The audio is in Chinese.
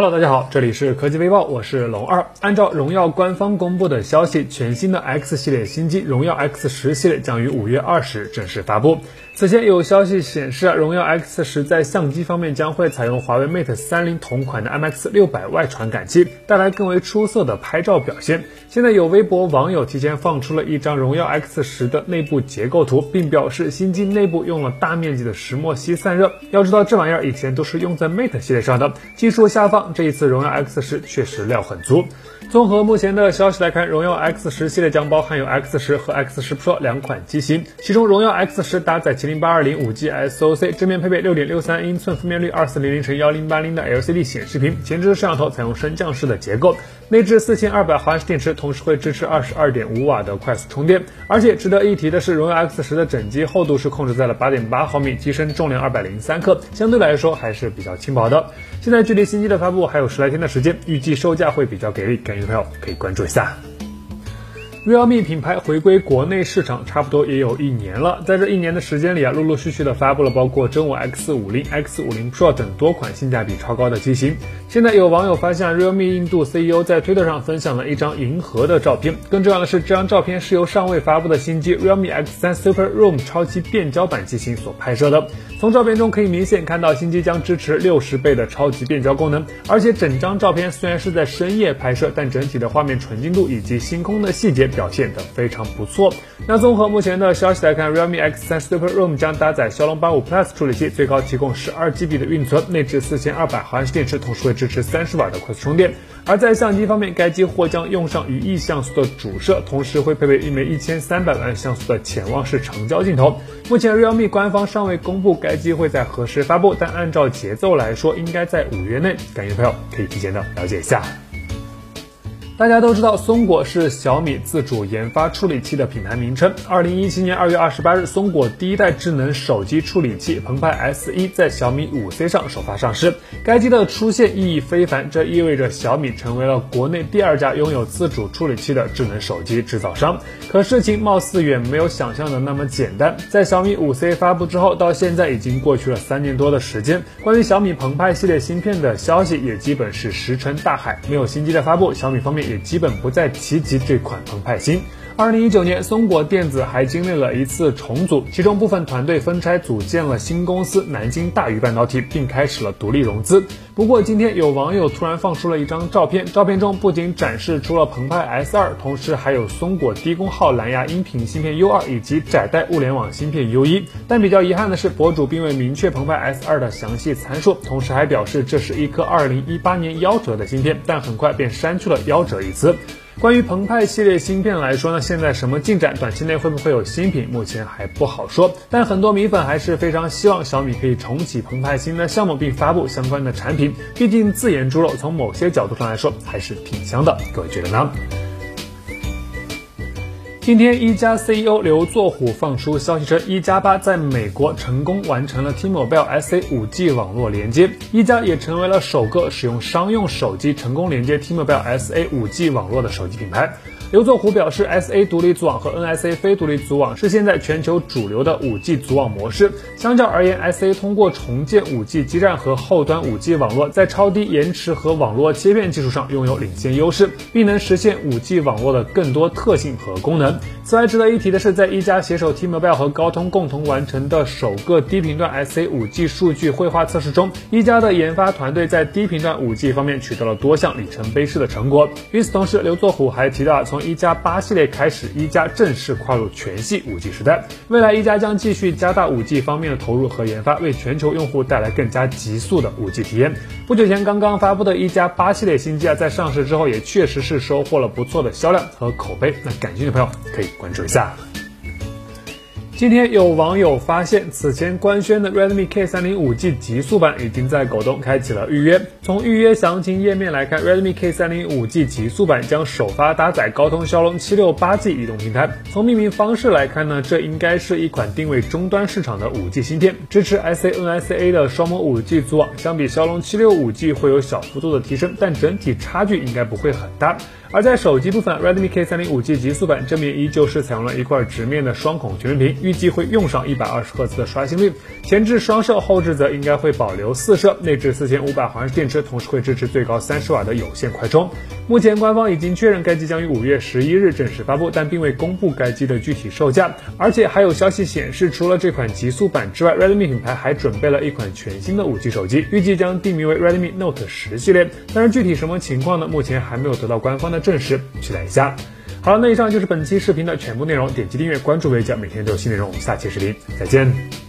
Hello，大家好，这里是科技微报，我是龙二。按照荣耀官方公布的消息，全新的 X 系列新机荣耀 X 十系列将于五月二十正式发布。此前有消息显示，荣耀 X 十在相机方面将会采用华为 Mate 三零同款的 IMX 六百外传感器，带来更为出色的拍照表现。现在有微博网友提前放出了一张荣耀 X 十的内部结构图，并表示新机内部用了大面积的石墨烯散热。要知道这玩意儿以前都是用在 Mate 系列上的，技术下放，这一次荣耀 X 十确实料很足。综合目前的消息来看，荣耀 X 十系列将包含有 X 十和 X 十 Pro 两款机型，其中荣耀 X 十搭载麒麟八二零五 G SoC，正面配备六点六三英寸分辨率二四零零乘幺零八零的 LCD 显示屏，前置摄像头采用升降式的结构，内置四千二百毫安时电池，同时会支持二十二点五瓦的快速充电。而且值得一提的是，荣耀 X 十的整机厚度是控制在了八点八毫米，机身重量二百零三克，相对来说还是比较轻薄的。现在距离新机的发布还有十来天的时间，预计售价会比较给力，感兴趣的朋友可以关注一下。Realme 品牌回归国内市场差不多也有一年了，在这一年的时间里啊，陆陆续续的发布了包括真我 X 五零、X 五零 Pro 等多款性价比超高的机型。现在有网友发现，realme 印度 CEO 在推特上分享了一张银河的照片，更重要的是，这张照片是由尚未发布的新机 realme X3 Super Room 超级变焦版机型所拍摄的。从照片中可以明显看到，新机将支持六十倍的超级变焦功能，而且整张照片虽然是在深夜拍摄，但整体的画面纯净度以及星空的细节。表现的非常不错。那综合目前的消息来看，realme X3 Super Room 将搭载骁龙八五 Plus 处理器，最高提供十二 GB 的运存，内置四千二百毫安时电池，同时会支持三十瓦的快速充电。而在相机方面，该机或将用上一亿像素的主摄，同时会配备一枚一千三百万像素的潜望式长焦镜头。目前 realme 官方尚未公布该机会在何时发布，但按照节奏来说，应该在五月内。感兴趣的朋友可以提前的了解一下。大家都知道，松果是小米自主研发处理器的品牌名称。二零一七年二月二十八日，松果第一代智能手机处理器澎湃 S 一在小米五 C 上首发上市。该机的出现意义非凡，这意味着小米成为了国内第二家拥有自主处理器的智能手机制造商。可事情貌似远没有想象的那么简单。在小米五 C 发布之后，到现在已经过去了三年多的时间，关于小米澎湃系列芯片的消息也基本是石沉大海。没有新机的发布，小米方面。也基本不再提及这款澎湃芯。二零一九年，松果电子还经历了一次重组，其中部分团队分拆组建了新公司南京大鱼半导体，并开始了独立融资。不过，今天有网友突然放出了一张照片，照片中不仅展示出了澎湃 S 二，同时还有松果低功耗蓝牙音频芯片 U 二以及窄带物联网芯片 U 一。但比较遗憾的是，博主并未明确澎湃 S 二的详细参数，同时还表示这是一颗二零一八年夭折的芯片，但很快便删去了夭折一词。关于澎湃系列芯片来说呢，现在什么进展？短期内会不会有新品？目前还不好说。但很多米粉还是非常希望小米可以重启澎湃新的项目，并发布相关的产品。毕竟自研猪肉，从某些角度上来说还是挺香的。各位觉得呢？今天，一加 CEO 刘作虎放出消息称，一加八在美国成功完成了 T-Mobile SA 5G 网络连接，一加也成为了首个使用商用手机成功连接 T-Mobile SA 5G 网络的手机品牌。刘作虎表示，SA 独立组网和 NSA 非独立组网是现在全球主流的 5G 组网模式。相较而言，SA 通过重建 5G 基站和后端 5G 网络，在超低延迟和网络切片技术上拥有领先优势，并能实现 5G 网络的更多特性和功能。此外，值得一提的是，在一加携手 T-Mobile 和高通共同完成的首个低频段 SA 5G 数据绘画测试中，一加的研发团队在低频段 5G 方面取得了多项里程碑式的成果。与此同时，刘作虎还提到，从从一加八系列开始，一加正式跨入全系五 G 时代。未来一加将继续加大五 G 方面的投入和研发，为全球用户带来更加极速的五 G 体验。不久前刚刚发布的一加八系列新机啊，在上市之后也确实是收获了不错的销量和口碑。那感兴趣的朋友可以关注一下。今天有网友发现，此前官宣的 Redmi K30 5G 极速版已经在狗东开启了预约。从预约详情页面来看，Redmi K30 5G 极速版将首发搭载高通骁龙 768G 移动平台。从命名方式来看呢，这应该是一款定位终端市场的 5G 芯片，支持 SA NSA 的双模 5G 组网。相比骁龙 765G 会有小幅度的提升，但整体差距应该不会很大。而在手机部分，Redmi K30 5G 极速版正面依旧是采用了一块直面的双孔全面屏，预计会用上一百二十赫兹的刷新率，前置双摄，后置则应该会保留四摄，内置四千五百毫安时电池，同时会支持最高三十瓦的有线快充。目前官方已经确认该机将于五月十一日正式发布，但并未公布该机的具体售价。而且还有消息显示，除了这款极速版之外，Redmi 品牌还准备了一款全新的五 G 手机，预计将定名为 Redmi Note 十系列。但是具体什么情况呢？目前还没有得到官方的的证实，期待一下。好了，那以上就是本期视频的全部内容，点击订阅关注微教，每天都有新内容。我们下期视频再见。